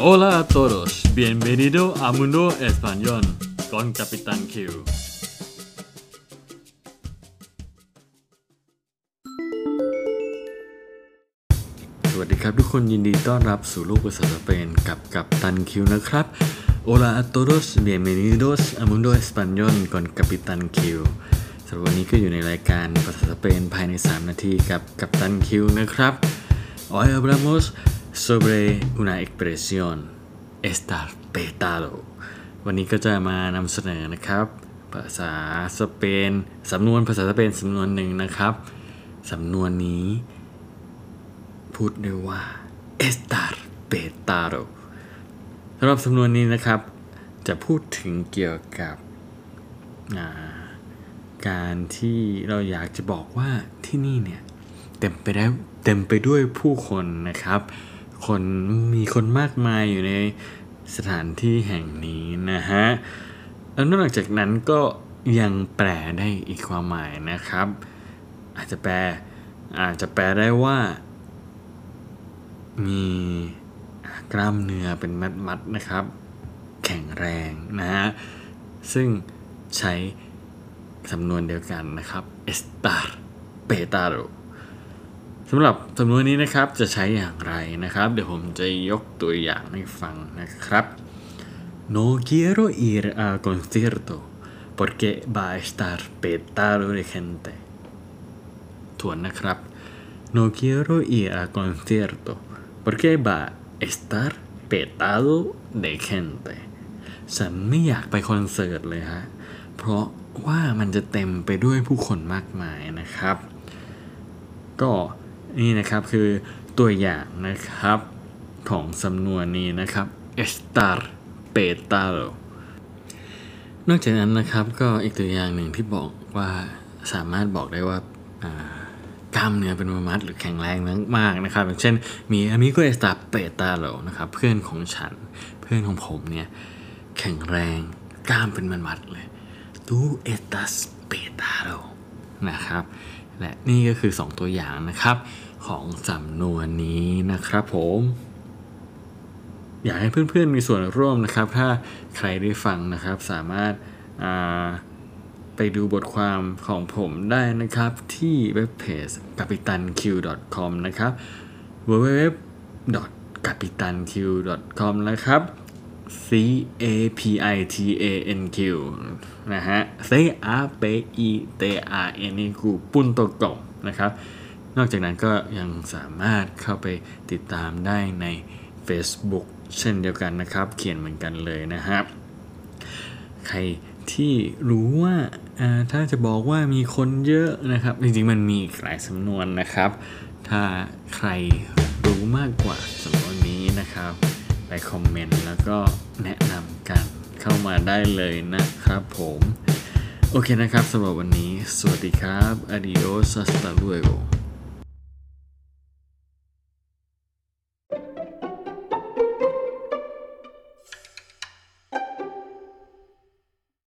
Hola a todos, bienvenido a Mundo Español con Capitán Q. สวัสดีครับทุกคนยินดีต้อนรับสู่โลกภาษาสเปนกับกัปตันคิวนะครับ Hola a todos, bienvenidos a Mundo Español con Capitán Q สำหรับวันนี้ก็อยู่ในรายการภาษาสเปนภายใน 3 นาทีกับกัปตันคิวนะครับ Hoy hablamos sobre una expresión estar petado วันนี้ก็จะมานำเสนอนะครับ ภาษาสเปน สำนวนภาษาสเปนสำนวนหนึ่งนะครับ สำนวนนี้ พูดได้ว่า estar petado สำหรับสำนวนนี้นะครับ จะพูดถึงเกี่ยวกับาการที่เราอยากจะบอกว่าที่นี่เนี่ย เต็มไปได้เต็มไปด้วยผู้คนนะครับ คนมีคนมากมายอยู่ในสถานที่แห่งนี้นะฮะ แล้วนอกจากนั้นก็ยังแปลได้อีกความหมายนะครับ อาจจะแปลอาจจะแปลได้ว่า มีกล้ามเนื้อเป็นมัดๆนะครับ แข็งแรงนะฮะ ซึ่งใช้สำนวนเดียวกันนะครับ estar petado สำหรับสำนวนนี้นะครับจะใช้อย่างไรนะครับ เดี๋ยวผมจะยกตัวอย่างให้ฟังนะครับ No quiero ir al concierto porque va a estar petado de gente ทวนนะครับ No quiero ir al concierto porque va a estar petado de gente ฉันไม่อยากไปคอนเสิร์ตเลยฮะ เพราะว่ามันจะเต็มไปด้วยผู้คนมากมายนะครับ ก็ นี่นะครับคือตัวอย่างนะครับของสำนวนนี้นะครับ estar petado นอกจากนั้นนะครับก็อีกตัวอย่างหนึ่งที่บอกว่าสามารถบอกได้ว่าากล้ามเนื้อเป็นมัดหรือแข็งแรงมากๆนะครับอย่างเช่นมี amigo está petado นะครับเพื่อนของฉันเพื่อนของผมเนี่ยแข็งแรงกล้ามเป็นมัดๆเลย tú estás petado นะครับและนี่ก็คือ 2 ตัวอย่างนะครับ ของสำนวนนี้นะครับผมอยากให้เพื่อนๆมีส่วนร่วมนะครับ ถ้าใครได้ฟังนะครับสามารถาไปดูบทความของผมได้นะครับ ที่เว็บเพจ capitanq.com นะครับ www.capitanq.com นะครับ C A P I T A N Q นะฮะ C A P I T A N Q ปุ้นตกล่องนะครับ นอกจากนั้นก็ยังสามารถเข้าไปติดตามได้ใน Facebook เช่นเดียวกันนะครับ เขียนเหมือนกันเลยนะครับ ใครที่รู้ว่าถ้าจะบอกว่ามีคนเยอะนะครับ จริงๆมันมีอีกหลายสำนวนนะครับ ถ้าใครรู้มากกว่าสำนวนนี้นะครับ ไปคอมเมนต์แล้วก็แนะนำกันเข้ามาได้เลยนะครับผมโอเคนะครับสำหรับวันนี้ สวัสดีครับ adios hasta luego